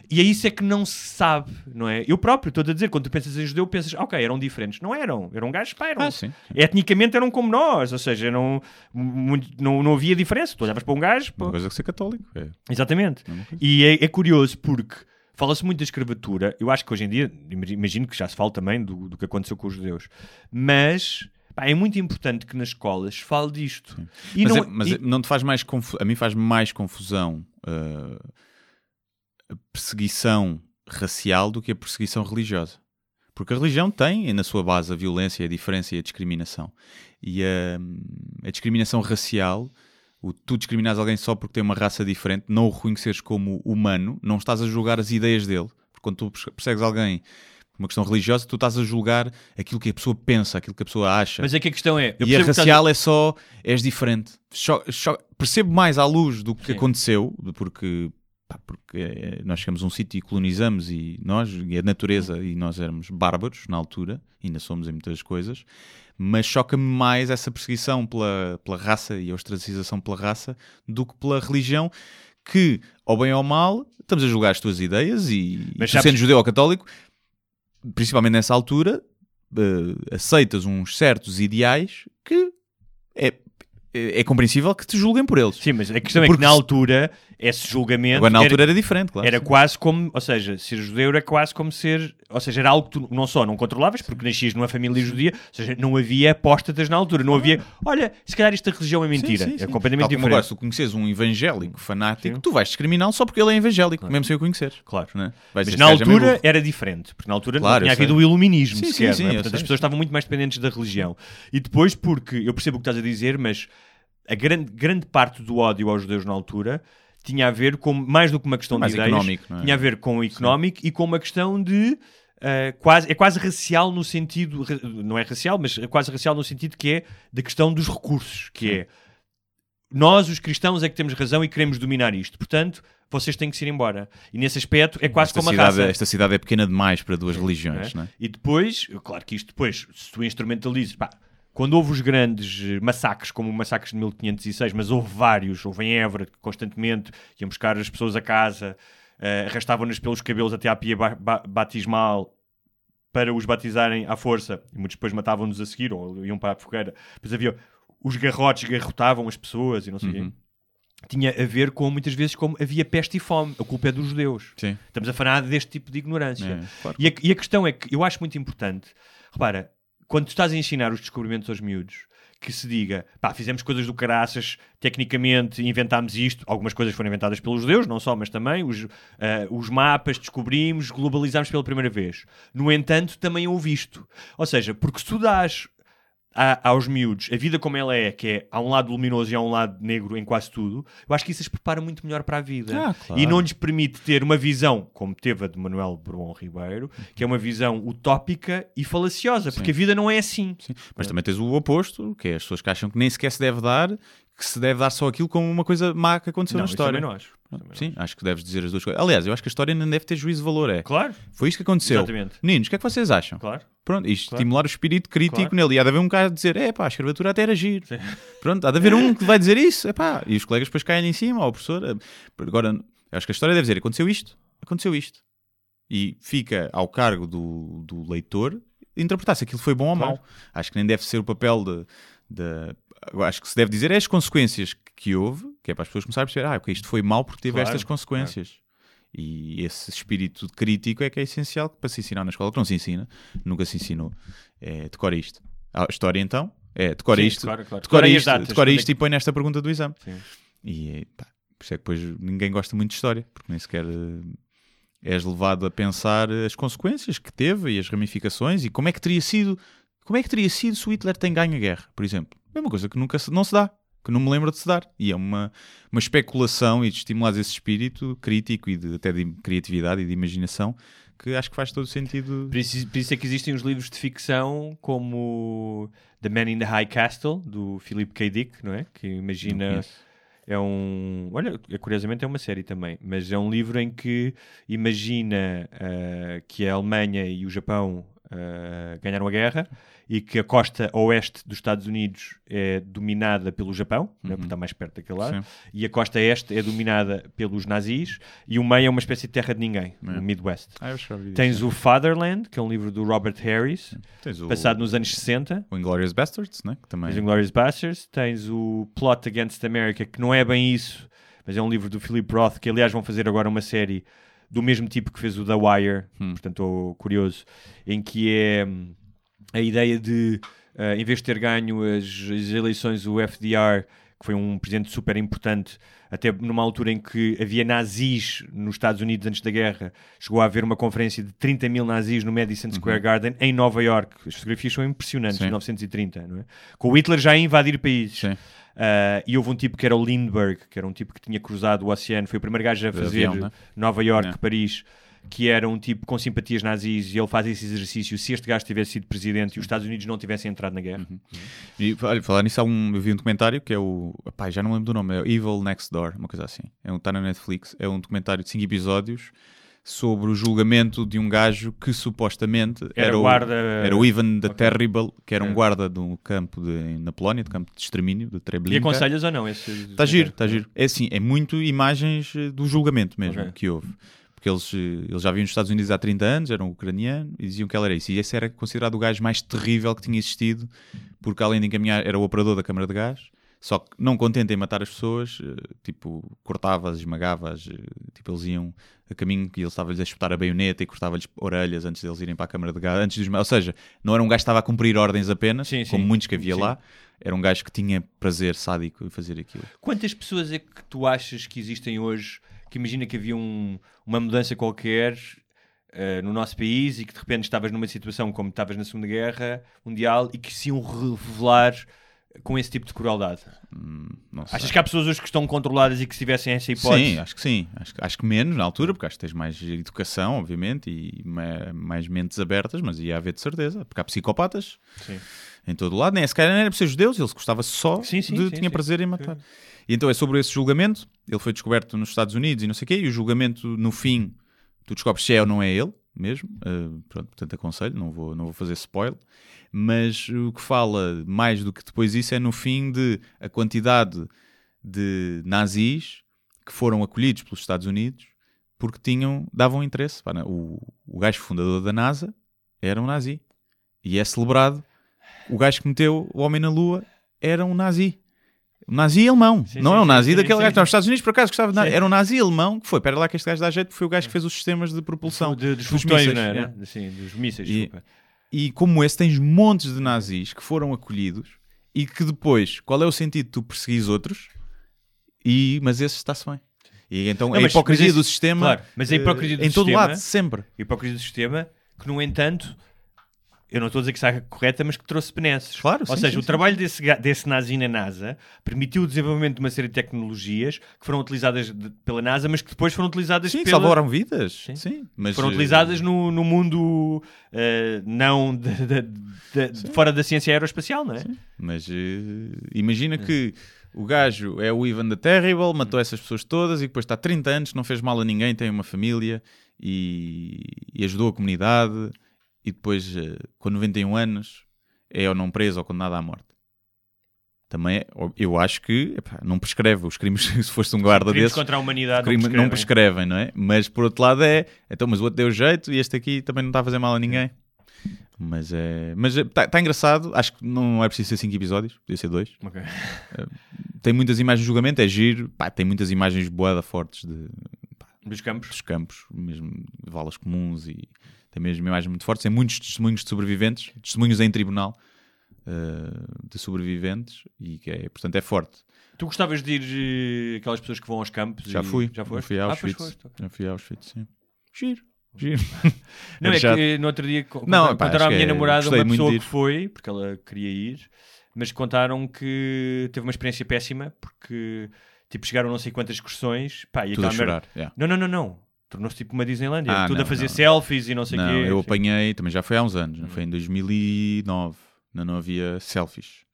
Speaker 2: E é isso é que não se sabe, não é? Eu próprio estou a dizer, quando tu pensas em judeu, pensas, ok, eram diferentes. Não eram, eram gajos, pá, eram
Speaker 1: Ah, sim.
Speaker 2: etnicamente eram como nós, ou seja, não, muito- não, não havia diferença. Tu olhavas para um gajo, pá,
Speaker 1: Uma coisa que ser católico. É.
Speaker 2: exatamente.
Speaker 1: Coisa.
Speaker 2: E é, é curioso porque fala-se muito da escravatura. Eu acho que hoje em dia, imagi- imagino que já se fala também do, do que aconteceu com os judeus, mas pá, é muito importante que nas escolas fale disto.
Speaker 1: Mas
Speaker 2: não,
Speaker 1: é- mas
Speaker 2: e-
Speaker 1: é- não te faz mais confusão. A mim faz mais confusão uh, a perseguição racial do que a perseguição religiosa. Porque a religião tem na sua base a violência, a diferença e a discriminação. E a, a discriminação racial, o tu discriminares alguém só porque tem uma raça diferente, não o reconheceres como humano, não estás a julgar as ideias dele. Porque quando tu persegues alguém uma questão religiosa, tu estás a julgar aquilo que a pessoa pensa, aquilo que a pessoa acha.
Speaker 2: mas é que a questão é.
Speaker 1: E a
Speaker 2: que estás
Speaker 1: racial é só, és diferente. Cho- cho- percebo mais à luz do que
Speaker 2: Sim.
Speaker 1: aconteceu, porque, pá, porque eh, nós chegamos a um sítio e colonizamos, e nós, e a natureza, e nós éramos bárbaros na altura, ainda somos em muitas coisas, mas choca-me mais essa perseguição pela, pela raça e a ostracização pela raça do que pela religião, que, ao bem ou ao mal, estamos a julgar as tuas ideias e, e
Speaker 2: Mas
Speaker 1: tu
Speaker 2: sabes-
Speaker 1: sendo judeu ou católico, principalmente nessa altura, eh, aceitas uns certos ideais que é, é, é compreensível que te julguem por eles.
Speaker 2: Sim, mas a questão é
Speaker 1: Porque
Speaker 2: que na altura esse julgamento
Speaker 1: Agora, na
Speaker 2: era-
Speaker 1: altura era diferente, claro.
Speaker 2: Era quase como, ou seja, ser judeu era quase como ser, ou seja, era algo que tu não só não controlavas, porque nascias numa família judia, ou seja, não havia apóstatas na altura, não havia, olha, se calhar esta religião é mentira,
Speaker 1: Sim, sim,
Speaker 2: é
Speaker 1: sim.
Speaker 2: completamente
Speaker 1: Tal como
Speaker 2: diferente.
Speaker 1: Agora, se tu conheces um evangélico fanático,
Speaker 2: Sim.
Speaker 1: tu vais discriminá-lo só porque ele é evangélico, mesmo sem o conheceres.
Speaker 2: Claro.
Speaker 1: É? Vais
Speaker 2: Mas na
Speaker 1: "Este gajo é
Speaker 2: altura
Speaker 1: burro."
Speaker 2: era diferente, porque na altura
Speaker 1: Claro,
Speaker 2: não tinha havido o iluminismo
Speaker 1: Sim, sim,
Speaker 2: sequer,
Speaker 1: sim,
Speaker 2: é?
Speaker 1: eu
Speaker 2: portanto as pessoas estavam muito mais dependentes da religião. E depois porque, eu percebo o que estás a dizer, mas a grande, grande parte do ódio aos judeus na altura tinha a ver com, mais do que uma questão
Speaker 1: Mais
Speaker 2: de ideias,
Speaker 1: económico, é?
Speaker 2: tinha a ver com o económico e com uma questão de Uh, quase, é quase racial no sentido, não é racial, mas é quase racial no sentido que é da questão dos recursos, que é nós, os cristãos, é que temos razão e queremos dominar isto. Portanto, vocês têm que se ir embora. E nesse aspecto é quase
Speaker 1: esta
Speaker 2: como a
Speaker 1: cidade,
Speaker 2: raça.
Speaker 1: esta cidade é pequena demais para duas religiões,
Speaker 2: não
Speaker 1: não é?
Speaker 2: E depois, claro que isto depois, se tu instrumentalizes, pá, quando houve os grandes eh, massacres, como o massacre de 1506, mas houve vários, houve em Évora, constantemente iam buscar as pessoas a casa, eh, arrastavam-nas pelos cabelos até à pia ba- ba- batismal para os batizarem à força, e muitos depois matavam-nos a seguir, ou iam para a fogueira. Depois havia os garrotes, garrotavam as pessoas e não sei o
Speaker 1: Uhum.
Speaker 2: quê. Tinha a ver com, muitas vezes, como havia peste e fome. A culpa é dos judeus.
Speaker 1: Sim.
Speaker 2: Estamos a falar deste tipo de ignorância.
Speaker 1: É, claro.
Speaker 2: E a, e a questão é que eu acho muito importante, repara, quando tu estás a ensinar os descobrimentos aos miúdos, que se diga, pá, fizemos coisas do caraças, tecnicamente inventámos isto, algumas coisas foram inventadas pelos judeus, não só, mas também os, ah, os mapas descobrimos, globalizámos pela primeira vez. No entanto, também houve isto. Ou seja, porque se tu dás a- aos miúdos a vida como ela é, que é há um lado luminoso e há um lado negro em quase tudo, eu acho que isso as prepara muito melhor para a vida
Speaker 1: Ah, claro.
Speaker 2: e não lhes permite ter uma visão, como teve a de Manuel Bourbon Ribeiro, que é uma visão utópica e falaciosa, porque a vida não é assim.
Speaker 1: Sim. Mas também tens o oposto, que é as pessoas que acham que nem sequer se deve dar, que se deve dar só aquilo como uma coisa má que aconteceu
Speaker 2: Não,
Speaker 1: na
Speaker 2: isso
Speaker 1: história.
Speaker 2: também não acho.
Speaker 1: Sim, acho que deves dizer as duas coisas. Aliás, eu acho que a história não deve ter juízo de valor. É.
Speaker 2: Claro,
Speaker 1: Foi isto que aconteceu.
Speaker 2: exatamente.
Speaker 1: Meninos, o que é que vocês acham?
Speaker 2: Claro.
Speaker 1: Pronto, isto
Speaker 2: Claro.
Speaker 1: estimular o espírito crítico
Speaker 2: Claro.
Speaker 1: nele. E há de haver um cara a dizer: é pá, a escravatura até era giro.
Speaker 2: Sim.
Speaker 1: Pronto, há de haver um que vai dizer isso. É pá. E os colegas depois caem em cima, ou o professor. eh, Agora, acho que a história deve dizer: aconteceu isto, aconteceu isto. E fica ao cargo do, do leitor interpretar se aquilo foi bom ou
Speaker 2: Claro.
Speaker 1: mau. Acho que nem deve ser o papel de. de- acho que se deve dizer é as consequências que houve, que é para as pessoas começarem a perceber: ah, ok, isto foi mau porque teve
Speaker 2: Claro,
Speaker 1: estas consequências. E esse espírito crítico é que é essencial para se ensinar na escola, que não se ensina, nunca se ensinou. É, decora isto. A história, então, É, decora
Speaker 2: Sim,
Speaker 1: isto,
Speaker 2: decora, claro.
Speaker 1: decora isto,
Speaker 2: datas,
Speaker 1: decora
Speaker 2: é
Speaker 1: isto e põe nesta pergunta do exame.
Speaker 2: Sim.
Speaker 1: E pá, por isso é que depois ninguém gosta muito de história, porque nem sequer eh, és levado a pensar as consequências que teve e as ramificações e como é que teria sido, como é que teria sido se o Hitler tem ganho a guerra, por exemplo. É uma coisa que nunca se, não se dá, que não me lembro de se dar. E é uma, uma especulação e de estimular esse espírito crítico e de, até de criatividade e de imaginação que acho que faz todo sentido.
Speaker 2: Por isso, por isso é que existem os livros de ficção como The Man in the High Castle, do Philip K. Dick, não é? Que imagina... É um. Olha, é- curiosamente é uma série também, mas é um livro em que imagina ah, que a Alemanha e o Japão ah, ganharam a guerra e que a costa oeste dos Estados Unidos é dominada pelo Japão, não é? porque está mais perto daquele lado,
Speaker 1: Sim.
Speaker 2: e a costa este é dominada pelos nazis e o meio é uma espécie de terra de ninguém,
Speaker 1: É.
Speaker 2: o Midwest.
Speaker 1: Ah.
Speaker 2: Tens o Fatherland, que é um livro do Robert Harris,
Speaker 1: o,
Speaker 2: passado nos anos 60.
Speaker 1: o Inglourious Bastards, né? que também
Speaker 2: o Inglourious Basterds, tens o Plot Against America, que não é bem isso, mas é um livro do Philip Roth, que aliás vão fazer agora uma série do mesmo tipo que fez o The Wire,
Speaker 1: Hum.
Speaker 2: portanto estou curioso, em que é hum, a ideia de, ah, em vez de ter ganho as, as eleições, o FDR, que foi um presidente super importante, até numa altura em que havia nazis nos Estados Unidos antes da guerra, chegou a haver uma conferência de 30 mil nazis no Madison Square Garden em Nova York. As fotografias são impressionantes,
Speaker 1: Sim.
Speaker 2: 1930, não é? Com o Hitler já a invadir países.
Speaker 1: Sim.
Speaker 2: Ah, e houve um tipo que era o Lindbergh, que era um tipo que tinha cruzado o oceano, foi o primeiro gajo a fazer
Speaker 1: avião, né?
Speaker 2: Nova York,
Speaker 1: É.
Speaker 2: Paris, que era um tipo com simpatias nazis e ele faz esse exercício se este gajo tivesse sido presidente e os Estados Unidos não tivessem entrado na guerra.
Speaker 1: Uhum. E olha, falar nisso, há um, eu vi um documentário que é o. Já não lembro do nome, é Evil Next Door, uma coisa assim. É um, está na Netflix. É um documentário de 5 episódios sobre o julgamento de um gajo que supostamente
Speaker 2: Era,
Speaker 1: era, o,
Speaker 2: guarda.
Speaker 1: era o Ivan the
Speaker 2: Ok.
Speaker 1: Terrible, que era
Speaker 2: É.
Speaker 1: um guarda do campo de, na Polónia, do campo de extermínio, de
Speaker 2: E
Speaker 1: Treblinka.
Speaker 2: aconselhas ou não? Esse...
Speaker 1: Está giro, está giro. É assim, é muito imagens eh, do julgamento mesmo
Speaker 2: Ok.
Speaker 1: que houve. Porque eles, eh, eles já viviam nos Estados Unidos há 30 anos, eram ucranianos e diziam que ele era isso. E esse era considerado o gajo mais terrível que tinha existido, porque além de encaminhar, era o operador da câmara de gás. Só que não contente em matar as pessoas, eh, tipo, cortava-as, esmagava-as, eh, tipo, eles iam a caminho e ele estava-lhes a espetar a baioneta e cortava-lhes orelhas antes deles irem para a câmara de gás. Antes de Ou seja, não era um gajo que estava a cumprir ordens apenas,
Speaker 2: Sim,
Speaker 1: como
Speaker 2: sim.
Speaker 1: muitos que havia
Speaker 2: Sim.
Speaker 1: lá. Era um gajo que tinha prazer sádico em fazer aquilo.
Speaker 2: Quantas pessoas é que tu achas que existem hoje que imagina que havia um- uma mudança qualquer eh, no nosso país e que de repente estavas numa situação como estavas na Segunda Guerra Mundial e que se iam revelar com esse tipo de crueldade?
Speaker 1: Hum, não.
Speaker 2: Achas que há pessoas hoje que estão controladas e que se tivessem essa hipótese?
Speaker 1: Sim, acho que sim. Acho, acho que menos na altura, porque acho que tens mais educação, obviamente, e ma- mais mentes abertas, mas ia haver de certeza. Porque há psicopatas
Speaker 2: Sim.
Speaker 1: em todo o lado. Nem sequer era para ser judeus, ele gostava só
Speaker 2: Sim, sim,
Speaker 1: de
Speaker 2: sim,
Speaker 1: tinha prazer em matar. E então é sobre esse julgamento. Ele foi descoberto nos Estados Unidos e não sei o quê. E o julgamento, no fim, tu descobres se é ou não é ele mesmo. Uh, pronto, portanto, aconselho, não vou, não vou fazer spoiler. Mas o que fala mais do que depois isso é no fim de a quantidade de nazis que foram acolhidos pelos Estados Unidos porque tinham, davam interesse. O, o gajo fundador da NASA era um nazi. E é celebrado. O gajo que meteu o homem na Lua era um nazi. Um nazi alemão.
Speaker 2: Sim,
Speaker 1: não
Speaker 2: sim,
Speaker 1: é um nazi
Speaker 2: sim,
Speaker 1: daquele gajo. que está nos Estados Unidos, por acaso, gostava de. Era um nazi alemão que foi. Pera lá que este gajo dá jeito, porque foi o gajo que fez os sistemas de propulsão.
Speaker 2: De, dos
Speaker 1: dos
Speaker 2: foguetões,
Speaker 1: mísseis,
Speaker 2: não era?
Speaker 1: é.
Speaker 2: Sim, dos mísseis,
Speaker 1: E-. E como esse, tens montes de nazis que foram acolhidos e que depois, qual é o sentido de tu perseguires outros? E, mas esse está-se bem. E então
Speaker 2: Não,
Speaker 1: a
Speaker 2: mas-
Speaker 1: hipocrisia
Speaker 2: mas esse-
Speaker 1: do sistema
Speaker 2: Claro, mas a hipocrisia do
Speaker 1: eh, em todo
Speaker 2: sistema-
Speaker 1: lado, sempre.
Speaker 2: hipocrisia do sistema, que no entanto, eu não estou a dizer que está correta, mas que trouxe benesses.
Speaker 1: Claro,
Speaker 2: Ou
Speaker 1: sim,
Speaker 2: seja,
Speaker 1: sim,
Speaker 2: o
Speaker 1: sim.
Speaker 2: trabalho desse, desse nazi na NASA permitiu o desenvolvimento de uma série de tecnologias que foram utilizadas de- pela NASA, mas que depois foram utilizadas
Speaker 1: Sim,
Speaker 2: pela...
Speaker 1: salvaram vidas.
Speaker 2: Sim.
Speaker 1: Mas,
Speaker 2: foram
Speaker 1: eh,
Speaker 2: utilizadas no, no mundo eh, não de, de- de- fora da ciência aeroespacial, não é?
Speaker 1: Mas eh, imagina que o gajo é o Ivan the Terrible, matou essas pessoas todas e depois está 30 anos, não fez mal a ninguém, tem uma família e, e ajudou a comunidade e depois, eh, com 91 anos, é ou não preso ou condenado à morte. Também é, eu acho que epá, não prescreve os crimes se fosse um guarda
Speaker 2: Crimes
Speaker 1: desses.
Speaker 2: contra a humanidade
Speaker 1: crime-
Speaker 2: não
Speaker 1: não
Speaker 2: prescrevem.
Speaker 1: prescrevem, não é? Mas por outro lado é, então, mas o outro deu jeito e este aqui também não está a fazer mal a ninguém. Mas é, mas está tá engraçado. Acho que não é preciso ser 5 episódios, podia ser 2.
Speaker 2: Ok.
Speaker 1: Tem muitas imagens de julgamento, é giro. Pá, tem muitas imagens boada fortes de,
Speaker 2: Dos campos.
Speaker 1: dos campos, mesmo valas comuns e tem mesmo imagens muito fortes. Tem muitos testemunhos de sobreviventes, testemunhos em tribunal. uh, de sobreviventes e que é, portanto, é forte.
Speaker 2: Tu gostavas de ir eh, aquelas pessoas que vão aos campos?
Speaker 1: Já fui,
Speaker 2: Já foste?
Speaker 1: fui a
Speaker 2: Ah,
Speaker 1: Auschwitz.
Speaker 2: pois foste.
Speaker 1: Já fui a Auschwitz, sim. Giro, giro.
Speaker 2: Não, é que no outro dia
Speaker 1: Não,
Speaker 2: contaram à minha
Speaker 1: é-
Speaker 2: namorada uma pessoa que foi, porque ela queria ir, mas contaram que teve uma experiência péssima porque tipo, chegaram não sei quantas excursões pá, e
Speaker 1: Tudo a
Speaker 2: merda-
Speaker 1: chorar. yeah.
Speaker 2: Não, não, não, não. Tornou-se tipo uma Disneylandia.
Speaker 1: Ah,
Speaker 2: Tudo
Speaker 1: não,
Speaker 2: a fazer
Speaker 1: não.
Speaker 2: selfies e não sei o
Speaker 1: Não,
Speaker 2: quê.
Speaker 1: eu
Speaker 2: Sim.
Speaker 1: apanhei, também já foi há uns anos, não
Speaker 2: Hum.
Speaker 1: foi em 2009, ainda não havia selfies.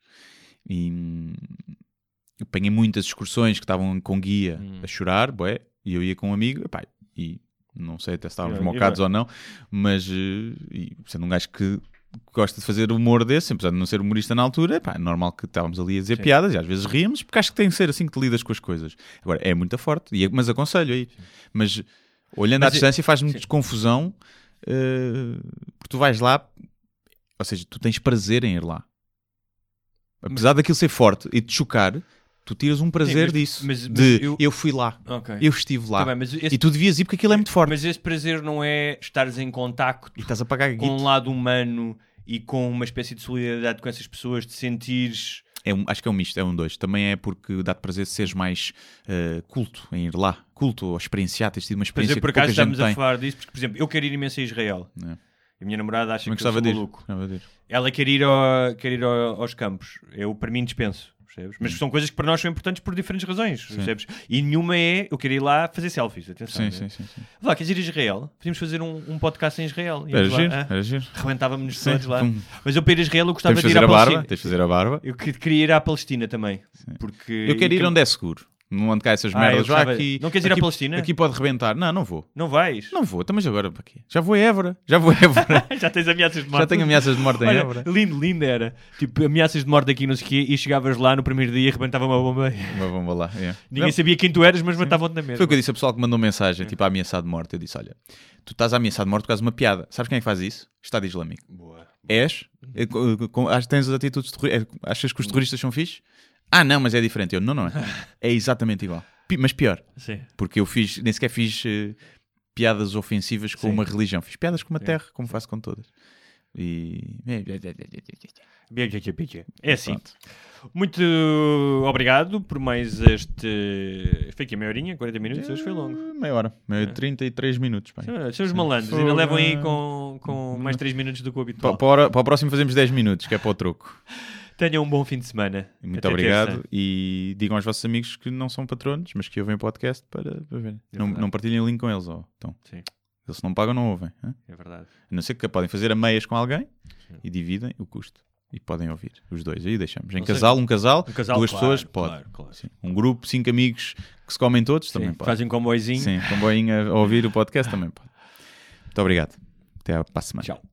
Speaker 1: E hum, apanhei muitas excursões que estavam com guia
Speaker 2: Hum.
Speaker 1: a chorar, bué, e eu ia com um amigo, epá, e não sei até se estávamos mocados ou não, mas eh, e sendo um gajo que gosta de fazer humor desse, apesar de não ser humorista na altura, é normal que estávamos ali a dizer
Speaker 2: Sim.
Speaker 1: piadas e às vezes ríamos, porque acho que tem que ser assim que te lidas com as coisas. Agora, é muito forte, e- mas aconselho aí. Mas olhando
Speaker 2: Mas
Speaker 1: à distância faz-me
Speaker 2: sim.
Speaker 1: confusão, eh, porque tu vais lá, ou seja, tu tens prazer em ir lá. Apesar daquilo ser forte e te chocar, tu tiras um prazer
Speaker 2: mas-
Speaker 1: disso.
Speaker 2: mas- mas
Speaker 1: de
Speaker 2: eu-
Speaker 1: eu... fui lá,
Speaker 2: Ok.
Speaker 1: eu estive lá.
Speaker 2: Tá bem, esse,
Speaker 1: E tu devias ir porque aquilo é muito forte.
Speaker 2: mas esse prazer não é estares em contacto
Speaker 1: E estás a pagar
Speaker 2: com um lado humano e com uma espécie de solidariedade com essas pessoas, de sentires.
Speaker 1: É um- acho que é um misto, é um dois. Também é porque dá-te prazer seres mais eh, culto em ir lá. Culto ou experienciar, tens tido uma experiência
Speaker 2: exemplo, por
Speaker 1: que
Speaker 2: acaso estamos a falar disso, porque, por exemplo, eu quero ir imenso a Israel.
Speaker 1: É.
Speaker 2: E a minha namorada acha
Speaker 1: Também
Speaker 2: que eu
Speaker 1: gostava
Speaker 2: sou maluco. Ela quer ir, ao- quer ir ao- aos campos. Eu, para mim, dispenso. Percebes? Mas são coisas que para nós são importantes por diferentes razões. Percebes? E nenhuma é eu quero ir lá fazer selfies. Atenção.
Speaker 1: Sim,
Speaker 2: né?
Speaker 1: sim, sim. sim.
Speaker 2: Vá, queres ir a Israel? Podíamos fazer um, um podcast em Israel.
Speaker 1: Era
Speaker 2: lá,
Speaker 1: giro,
Speaker 2: ah,
Speaker 1: era giro.
Speaker 2: Rebentávamos-nos
Speaker 1: Sim,
Speaker 2: todos lá.
Speaker 1: pum.
Speaker 2: Mas eu para ir a Israel eu gostava
Speaker 1: de
Speaker 2: ir à
Speaker 1: a barba,
Speaker 2: Palestina.
Speaker 1: tens de fazer a barba.
Speaker 2: Eu que- queria ir à Palestina também. Porque
Speaker 1: Eu quero ir onde é seguro. Não onde cá essas
Speaker 2: Ah,
Speaker 1: merdas.
Speaker 2: eu
Speaker 1: Já
Speaker 2: gostava-
Speaker 1: aqui,
Speaker 2: Não queres ir à
Speaker 1: aqui,
Speaker 2: Palestina?
Speaker 1: Aqui pode rebentar. Não, não vou.
Speaker 2: Não vais?
Speaker 1: Não vou. Então, mas agora para quê? Já vou a Évora. Já vou a Évora.
Speaker 2: Já tens ameaças de morte.
Speaker 1: Já tenho ameaças de morte em
Speaker 2: Olha,
Speaker 1: Évora.
Speaker 2: lindo, lindo era. Tipo, ameaças de morte aqui, não sei o quê, e chegavas lá no primeiro dia e rebentava uma bomba.
Speaker 1: Mas vamos lá. é.
Speaker 2: Ninguém
Speaker 1: Não,
Speaker 2: sabia quem tu eras, mas matavam-te na mesma.
Speaker 1: Foi o que eu disse ao pessoal que mandou mensagem, tipo, a ameaçar de morte. Eu disse: Olha, tu estás a ameaçar de morte por causa de uma piada. Sabes quem é que faz isso? Estado Islâmico.
Speaker 2: Boa.
Speaker 1: És? É, co- co- ach- Tens as atitudes terroristas? Achas que os terroristas são fixes? Ah, não, mas é diferente. Eu, não, não é. É exatamente igual. Pi- Mas pior,
Speaker 2: Sim.
Speaker 1: porque eu fiz, nem sequer fiz eh, piadas ofensivas com
Speaker 2: Sim.
Speaker 1: uma religião. Fiz piadas com uma terra, como faço com todas. E.
Speaker 2: É assim.
Speaker 1: Pronto.
Speaker 2: Muito obrigado por mais este. Foi aqui a meia horinha, 40 minutos, hoje foi longo.
Speaker 1: Meia hora. Meia 33 minutos.
Speaker 2: os malandros, ainda levam aí com, com mais 3 minutos do que o habitual.
Speaker 1: para, para o próximo fazemos 10 minutos, que é para o troco.
Speaker 2: Tenham um bom fim de semana.
Speaker 1: Muito
Speaker 2: Até
Speaker 1: obrigado.
Speaker 2: terça.
Speaker 1: E digam aos vossos amigos que não são patronos, mas que ouvem o podcast para, para verem.
Speaker 2: É
Speaker 1: não, não partilhem o link com eles. ó. Então,
Speaker 2: Sim,
Speaker 1: eles não pagam, não ouvem. hã?
Speaker 2: é verdade.
Speaker 1: A não ser que podem fazer a meias com alguém
Speaker 2: Sim.
Speaker 1: e dividem o custo. E podem ouvir os dois. Aí deixamos. Em casal, um casal,
Speaker 2: Um casal,
Speaker 1: duas
Speaker 2: claro,
Speaker 1: pessoas, pode.
Speaker 2: Claro, claro.
Speaker 1: Um grupo, cinco amigos que se comem todos, também
Speaker 2: Sim,
Speaker 1: pode.
Speaker 2: Fazem um comboizinho.
Speaker 1: Sim, comboinho a ouvir o podcast também pode. Muito obrigado. Até para a semana.
Speaker 2: Tchau.